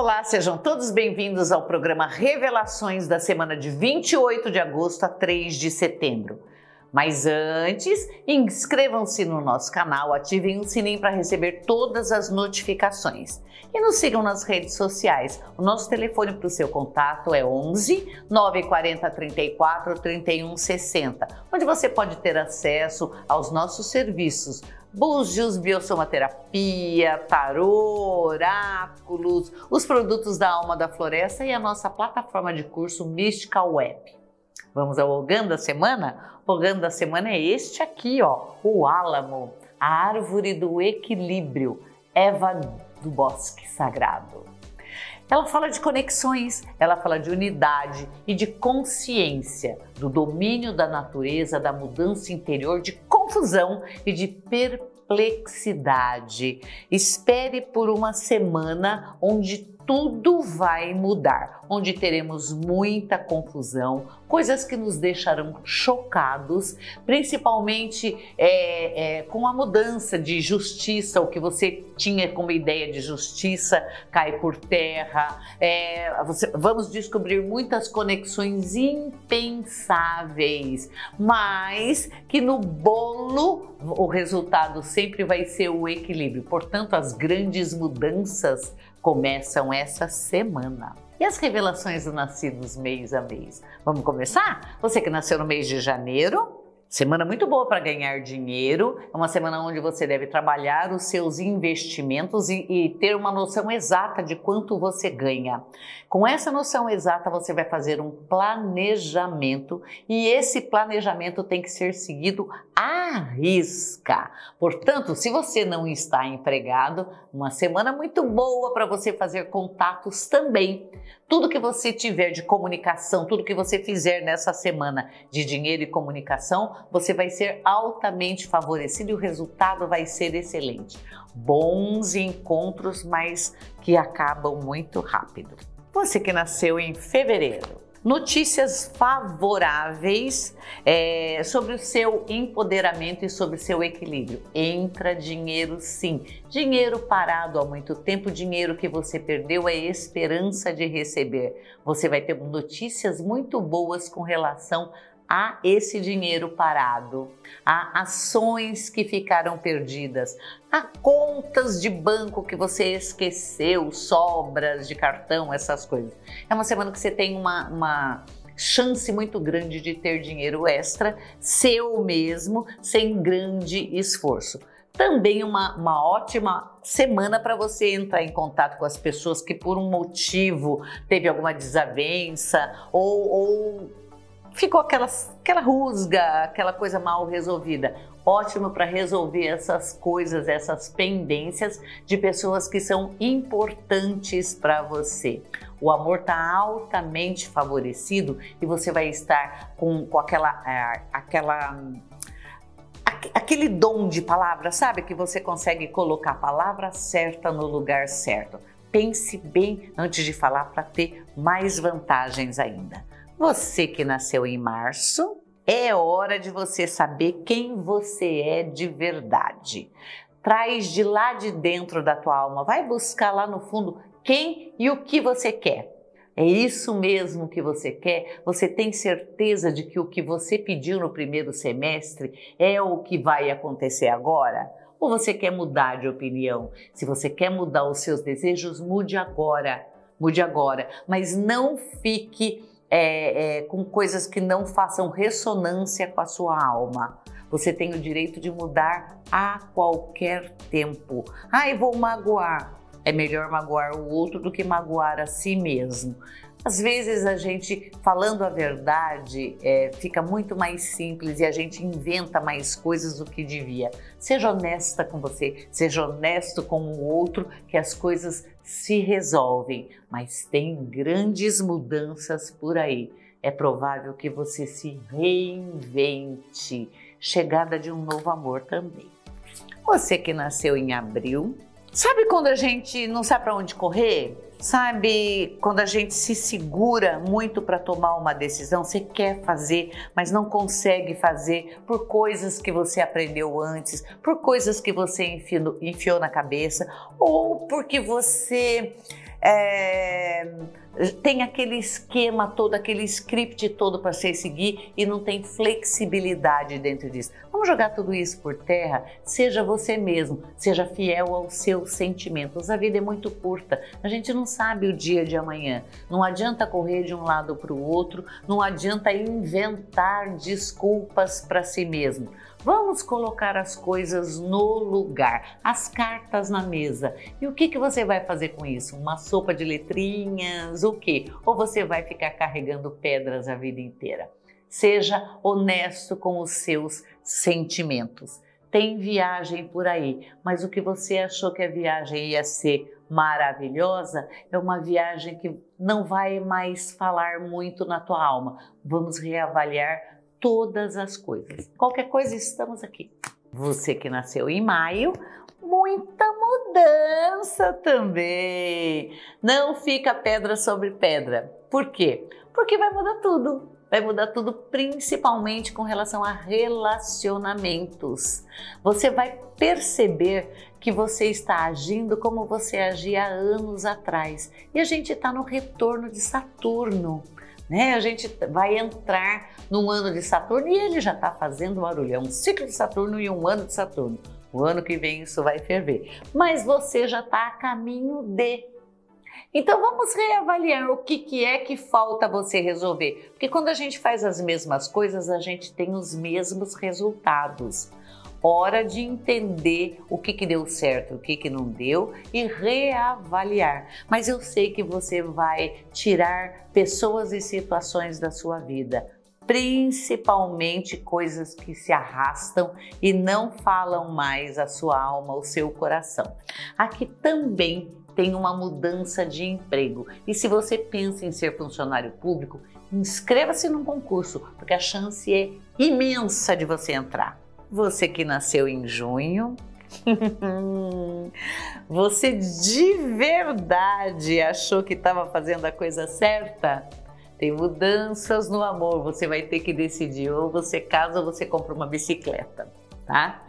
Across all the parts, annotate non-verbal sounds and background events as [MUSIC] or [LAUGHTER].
Olá, sejam todos bem-vindos ao programa Revelações da semana de 28 de agosto a 3 de setembro. Mas antes, inscrevam-se no nosso canal, ativem o sininho para receber todas as notificações. E nos sigam nas redes sociais. O nosso telefone para o seu contato é 11 940 34 31 60, onde você pode ter acesso aos nossos serviços búzios, biosomaterapia, tarô, oráculos, os produtos da alma da floresta e a nossa plataforma de curso Mystical Web. Vamos ao Ogã da semana? O Ogã da semana é este aqui, ó, o álamo, a árvore do equilíbrio, Eva do bosque sagrado. Ela fala de conexões, ela fala de unidade e de consciência, do domínio da natureza, da mudança interior, de confusão e de perplexidade. Espere por uma semana onde tudo vai mudar, onde teremos muita confusão, coisas que nos deixarão chocados, principalmente é, é, com a mudança de justiça, o que você tinha como ideia de justiça cai por terra. É, você, vamos descobrir muitas conexões impensáveis, mas que no bolo o resultado sempre vai ser o equilíbrio. Portanto, as grandes mudanças começam essa semana. E as revelações do nascidos mês a mês? Vamos começar? Você que nasceu no mês de janeiro, Semana muito boa para ganhar dinheiro, é uma semana onde você deve trabalhar os seus investimentos e, e, ter uma noção exata de quanto você ganha. Com essa noção exata, você vai fazer um planejamento e esse planejamento tem que ser seguido à risca. Portanto, se você não está empregado, uma semana muito boa para você fazer contatos também. Tudo que você tiver de comunicação, tudo que você fizer nessa semana de dinheiro e comunicação, você vai ser altamente favorecido e o resultado vai ser excelente. Bons encontros, mas que acabam muito rápido. Você que nasceu em fevereiro, notícias favoráveis é, sobre o seu empoderamento e sobre o seu equilíbrio. Entra dinheiro sim. Dinheiro parado há muito tempo, dinheiro que você perdeu é esperança de receber. Você vai ter notícias muito boas com relação a esse dinheiro parado, a ações que ficaram perdidas, a contas de banco que você esqueceu, sobras de cartão, essas coisas. É uma semana que você tem uma, uma chance muito grande de ter dinheiro extra, seu mesmo, sem grande esforço também uma, uma ótima semana para você entrar em contato com as pessoas que por um motivo teve alguma desavença ou, ou ficou aquela, aquela rusga, aquela coisa mal resolvida. Ótimo para resolver essas coisas, essas pendências de pessoas que são importantes para você. O amor está altamente favorecido e você vai estar com, com aquela, aquela aquele dom de palavra, sabe? Que você consegue colocar a palavra certa no lugar certo. Pense bem antes de falar para ter mais vantagens ainda. Você que nasceu em março, é hora de você saber quem você é de verdade. Traz de lá de dentro da tua alma, vai buscar lá no fundo quem e o que você quer. É isso mesmo que você quer? Você tem certeza de que o que você pediu no primeiro semestre é o que vai acontecer agora? Ou você quer mudar de opinião? Se você quer mudar os seus desejos, mude agora. Mude agora. Mas não fique é, é, com coisas que não façam ressonância com a sua alma. Você tem o direito de mudar a qualquer tempo. Ai, vou magoar. É melhor magoar o outro do que magoar a si mesmo. Às vezes a gente, falando a verdade, é, fica muito mais simples e a gente inventa mais coisas do que devia. Seja honesta com você, seja honesto com o outro, que as coisas se resolvem, mas tem grandes mudanças por aí. É provável que você se reinvente. Chegada de um novo amor também. Você que nasceu em abril, sabe quando a gente não sabe para onde correr? Sabe, quando a gente se segura muito para tomar uma decisão, você quer fazer, mas não consegue fazer por coisas que você aprendeu antes, por coisas que você enfiou, na cabeça, ou porque você é, tem aquele esquema todo, aquele script todo para você seguir e não tem flexibilidade dentro disso. Vamos jogar tudo isso por terra? Seja você mesmo, seja fiel aos seus sentimentos. A vida é muito curta, a gente não sabe o dia de amanhã. Não adianta correr de um lado para o outro, não adianta inventar desculpas para si mesmo. Vamos colocar as coisas no lugar, as cartas na mesa. E o que, que você vai fazer com isso? Uma sopa de letrinhas? O quê? Ou você vai ficar carregando pedras a vida inteira? Seja honesto com os seus sentimentos. Tem viagem por aí, mas o que você achou que a viagem ia ser maravilhosa é uma viagem que não vai mais falar muito na tua alma. Vamos reavaliar todas as coisas. Qualquer coisa, estamos aqui. Você que nasceu em maio, muita mudança também. Não fica pedra sobre pedra. Por quê? Porque vai mudar tudo. Vai mudar tudo, principalmente com relação a relacionamentos. Você vai perceber que você está agindo como você agia anos atrás. E a gente está no retorno de Saturno né? A gente vai entrar num ano de Saturno e ele já está fazendo barulho. É um ciclo de Saturno e um ano de Saturno. O ano que vem isso vai ferver. Mas você já está a caminho de. Então vamos reavaliar o que, que é que falta você resolver. Porque quando a gente faz as mesmas coisas, a gente tem os mesmos resultados hora de entender o que, que deu certo, o que, que não deu e reavaliar. Mas eu sei que você vai tirar pessoas e situações da sua vida, principalmente coisas que se arrastam e não falam mais a sua alma, o seu coração. Aqui também tem uma mudança de emprego. E se você pensa em ser funcionário público, inscreva-se num concurso, porque a chance é imensa de você entrar. Você que nasceu em junho, [LAUGHS] você de verdade achou que estava fazendo a coisa certa? Tem mudanças no amor, você vai ter que decidir ou você casa ou você compra uma bicicleta, tá?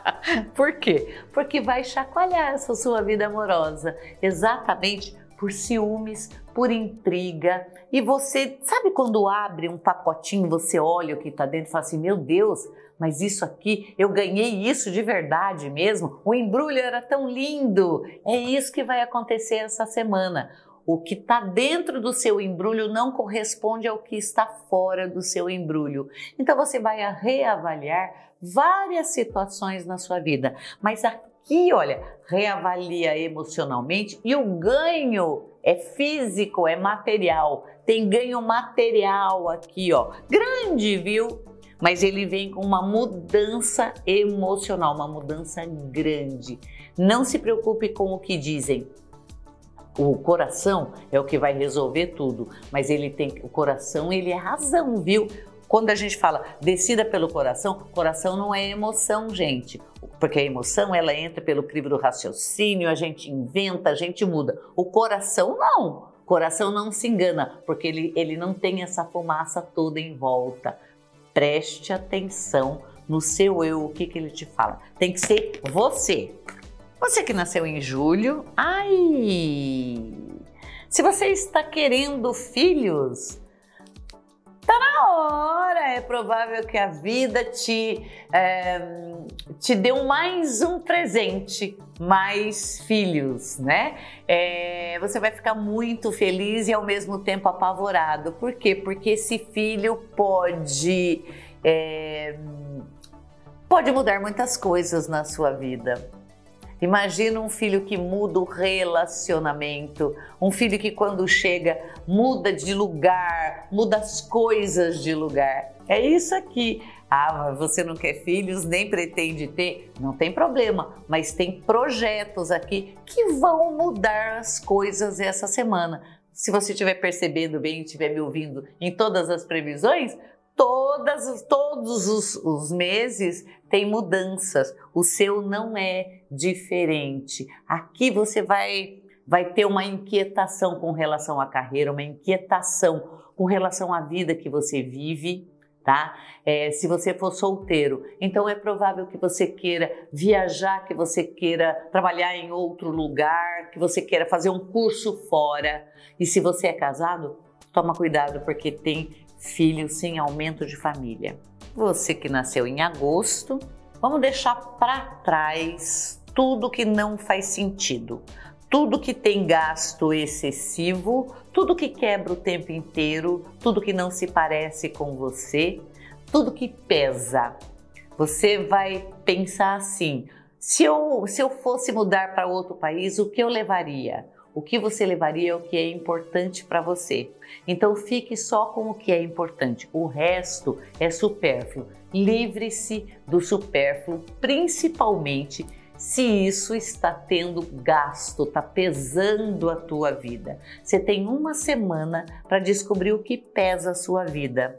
[LAUGHS] por quê? Porque vai chacoalhar essa sua vida amorosa, exatamente por ciúmes, por intriga. E você, sabe quando abre um pacotinho, você olha o que está dentro e fala assim: meu Deus, mas isso aqui, eu ganhei isso de verdade mesmo? O embrulho era tão lindo! É isso que vai acontecer essa semana. O que está dentro do seu embrulho não corresponde ao que está fora do seu embrulho. Então você vai reavaliar várias situações na sua vida. Mas aqui, olha, reavalia emocionalmente e o ganho é físico, é material. Tem ganho material aqui, ó. Grande, viu? Mas ele vem com uma mudança emocional, uma mudança grande. Não se preocupe com o que dizem. O coração é o que vai resolver tudo, mas ele tem o coração, ele é razão, viu? Quando a gente fala descida pelo coração, coração não é emoção, gente. Porque a emoção ela entra pelo crivo do raciocínio, a gente inventa, a gente muda. O coração não. O coração não se engana, porque ele, ele não tem essa fumaça toda em volta preste atenção no seu eu, o que, que ele te fala. Tem que ser você. Você que nasceu em julho, ai! Se você está querendo filhos, tá na hora. É provável que a vida te, é, te deu mais um presente, mais filhos, né? É, você vai ficar muito feliz e ao mesmo tempo apavorado. Por quê? Porque esse filho pode. É, pode mudar muitas coisas na sua vida. Imagina um filho que muda o relacionamento, um filho que quando chega muda de lugar, muda as coisas de lugar. É isso aqui. Ah, mas você não quer filhos, nem pretende ter? Não tem problema, mas tem projetos aqui que vão mudar as coisas essa semana. Se você estiver percebendo bem, estiver me ouvindo em todas as previsões, todas, todos os, os meses tem mudanças. O seu não é diferente. Aqui você vai vai ter uma inquietação com relação à carreira, uma inquietação com relação à vida que você vive, tá? É, se você for solteiro, então é provável que você queira viajar, que você queira trabalhar em outro lugar, que você queira fazer um curso fora. E se você é casado, toma cuidado porque tem filhos sem aumento de família. Você que nasceu em agosto, vamos deixar para trás tudo que não faz sentido tudo que tem gasto excessivo, tudo que quebra o tempo inteiro, tudo que não se parece com você, tudo que pesa. Você vai pensar assim: se eu, se eu fosse mudar para outro país, o que eu levaria? O que você levaria o que é importante para você. Então fique só com o que é importante. O resto é supérfluo. Livre-se do supérfluo, principalmente se isso está tendo gasto, está pesando a tua vida. Você tem uma semana para descobrir o que pesa a sua vida.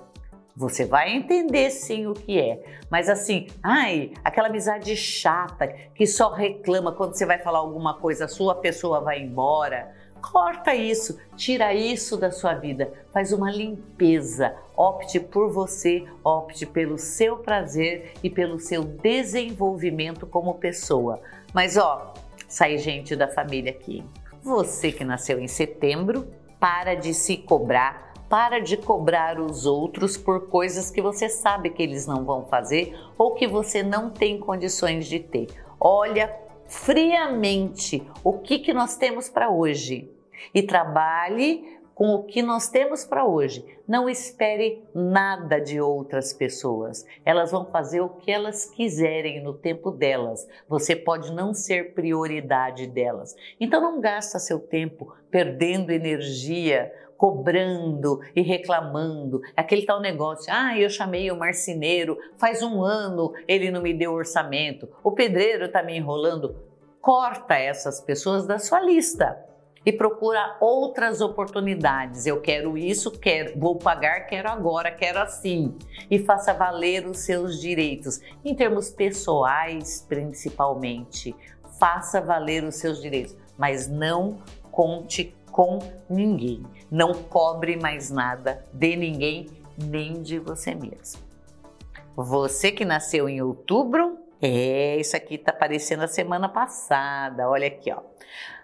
Você vai entender sim o que é, mas assim, ai, aquela amizade chata que só reclama quando você vai falar alguma coisa, sua pessoa vai embora. Corta isso, tira isso da sua vida, faz uma limpeza. Opte por você, opte pelo seu prazer e pelo seu desenvolvimento como pessoa. Mas ó, sai gente da família aqui. Você que nasceu em setembro, para de se cobrar, para de cobrar os outros por coisas que você sabe que eles não vão fazer ou que você não tem condições de ter. Olha friamente o que, que nós temos para hoje e trabalhe com o que nós temos para hoje. Não espere nada de outras pessoas. Elas vão fazer o que elas quiserem no tempo delas. Você pode não ser prioridade delas. Então não gasta seu tempo perdendo energia cobrando e reclamando. Aquele tal negócio, ah, eu chamei o marceneiro, faz um ano ele não me deu orçamento, o pedreiro está me enrolando. Corta essas pessoas da sua lista e procura outras oportunidades. Eu quero isso, quero, vou pagar, quero agora, quero assim. E faça valer os seus direitos, em termos pessoais principalmente. Faça valer os seus direitos, mas não conte com ninguém. Não cobre mais nada de ninguém, nem de você mesmo. Você que nasceu em outubro, é, isso aqui tá aparecendo a semana passada. Olha aqui, ó.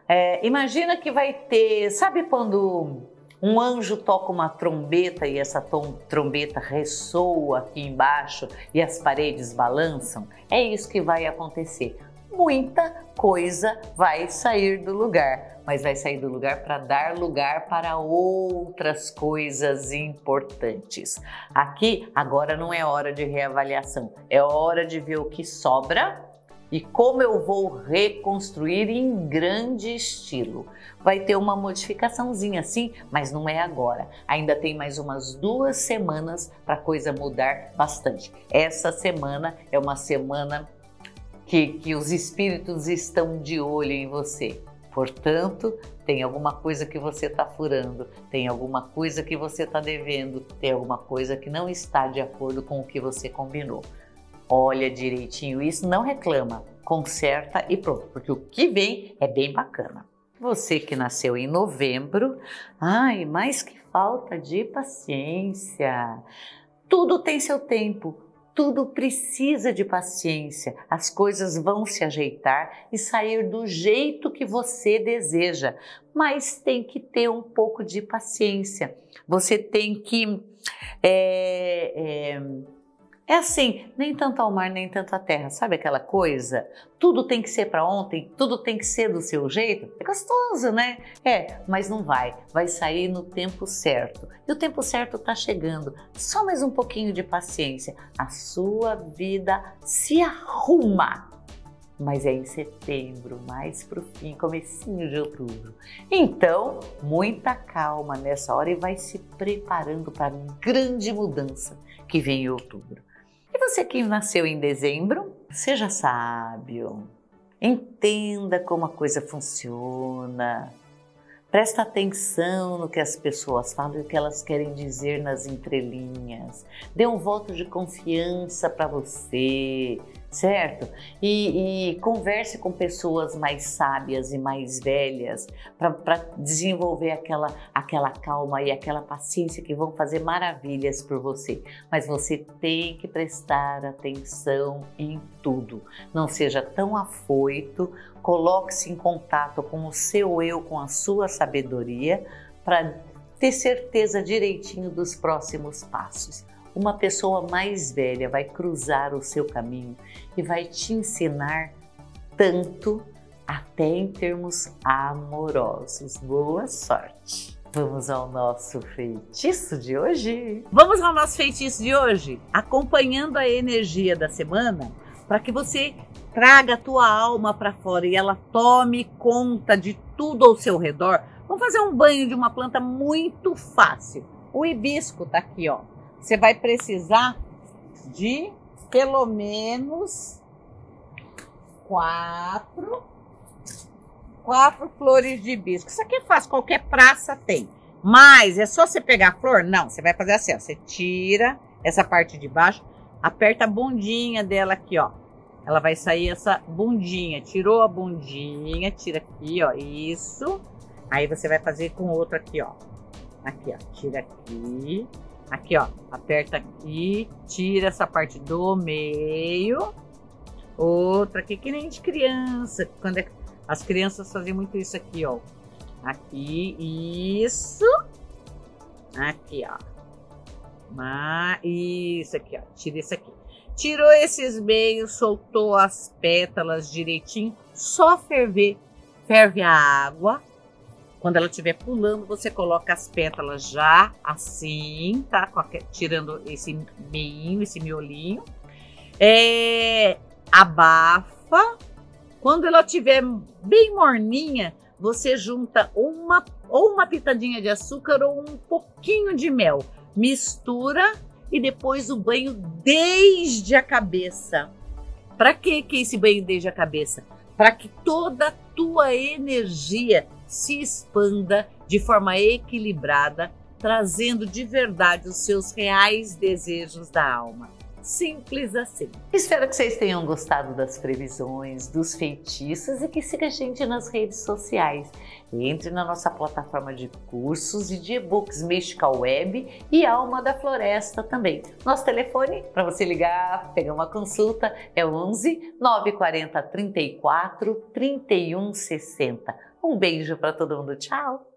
É, imagina que vai ter, sabe quando um anjo toca uma trombeta e essa trombeta ressoa aqui embaixo e as paredes balançam? É isso que vai acontecer. Muita coisa vai sair do lugar, mas vai sair do lugar para dar lugar para outras coisas importantes. Aqui, agora não é hora de reavaliação, é hora de ver o que sobra e como eu vou reconstruir em grande estilo. Vai ter uma modificaçãozinha assim, mas não é agora. Ainda tem mais umas duas semanas para a coisa mudar bastante. Essa semana é uma semana que, que os espíritos estão de olho em você. Portanto, tem alguma coisa que você está furando, tem alguma coisa que você está devendo, tem alguma coisa que não está de acordo com o que você combinou olha direitinho isso, não reclama, conserta e pronto, porque o que vem é bem bacana. Você que nasceu em novembro, ai, mas que falta de paciência. Tudo tem seu tempo, tudo precisa de paciência. As coisas vão se ajeitar e sair do jeito que você deseja, mas tem que ter um pouco de paciência. Você tem que é, é, é assim, nem tanto ao mar, nem tanto à terra. Sabe aquela coisa? Tudo tem que ser para ontem, tudo tem que ser do seu jeito. É gostoso, né? É, mas não vai. Vai sair no tempo certo. E o tempo certo está chegando. Só mais um pouquinho de paciência. A sua vida se arruma. Mas é em setembro, mais para o fim, comecinho de outubro. Então, muita calma nessa hora e vai se preparando para a grande mudança que vem em outubro. Você que nasceu em dezembro, seja sábio, entenda como a coisa funciona, presta atenção no que as pessoas falam e o que elas querem dizer nas entrelinhas, dê um voto de confiança para você, certo? E, e, converse com pessoas mais sábias e mais velhas para desenvolver aquela, aquela calma e aquela paciência que vão fazer maravilhas por você. Mas você tem que prestar atenção em tudo. Não seja tão afoito, coloque-se em contato com o seu eu, com a sua sabedoria, para ter certeza direitinho dos próximos passos uma pessoa mais velha vai cruzar o seu caminho e vai te ensinar tanto, até em termos amorosos. Boa sorte! Vamos ao nosso feitiço de hoje? Vamos ao nosso feitiço de hoje, acompanhando a energia da semana, para que você traga a tua alma para fora e ela tome conta de tudo ao seu redor. Vamos fazer um banho de uma planta muito fácil. O hibisco tá aqui, ó você vai precisar de pelo menos quatro, quatro flores de hibisco. Isso aqui é fácil, qualquer praça tem. Mas é só você pegar a flor? Não, você vai fazer assim, ó. Você tira essa parte de baixo, aperta a bundinha dela aqui, ó. Ela vai sair essa bundinha. Tirou a bundinha, tira aqui, ó. Isso. Aí você vai fazer com outra aqui, ó. Aqui, ó. Tira aqui. Aqui, ó, aperta aqui, tira essa parte do meio. Outra aqui, que nem de criança. Quando é, as crianças faziam muito isso aqui, ó. Aqui, isso. Aqui, ó. Ah, isso aqui, ó. Tira isso aqui. Tirou esses meios, soltou as pétalas direitinho. Só ferver. Ferve a água quando ela estiver pulando, você coloca as pétalas já assim, tá? Tirando esse meinho, esse miolinho. É, abafa. Quando ela estiver bem morninha, você junta uma ou uma pitadinha de açúcar ou um pouquinho de mel. Mistura e depois o banho desde a cabeça. Para que que esse banho desde a cabeça? Para que toda a tua energia se expanda de forma equilibrada, trazendo de verdade os seus reais desejos da alma. Simples assim. Espero que vocês tenham gostado das previsões, dos feitiços e que siga a gente nas redes sociais. Entre na nossa plataforma de cursos e de e-books Mystical Web e Alma da Floresta também. Nosso telefone para você ligar, pegar uma consulta é 11 940 34 31 60. Um beijo para todo mundo. Tchau!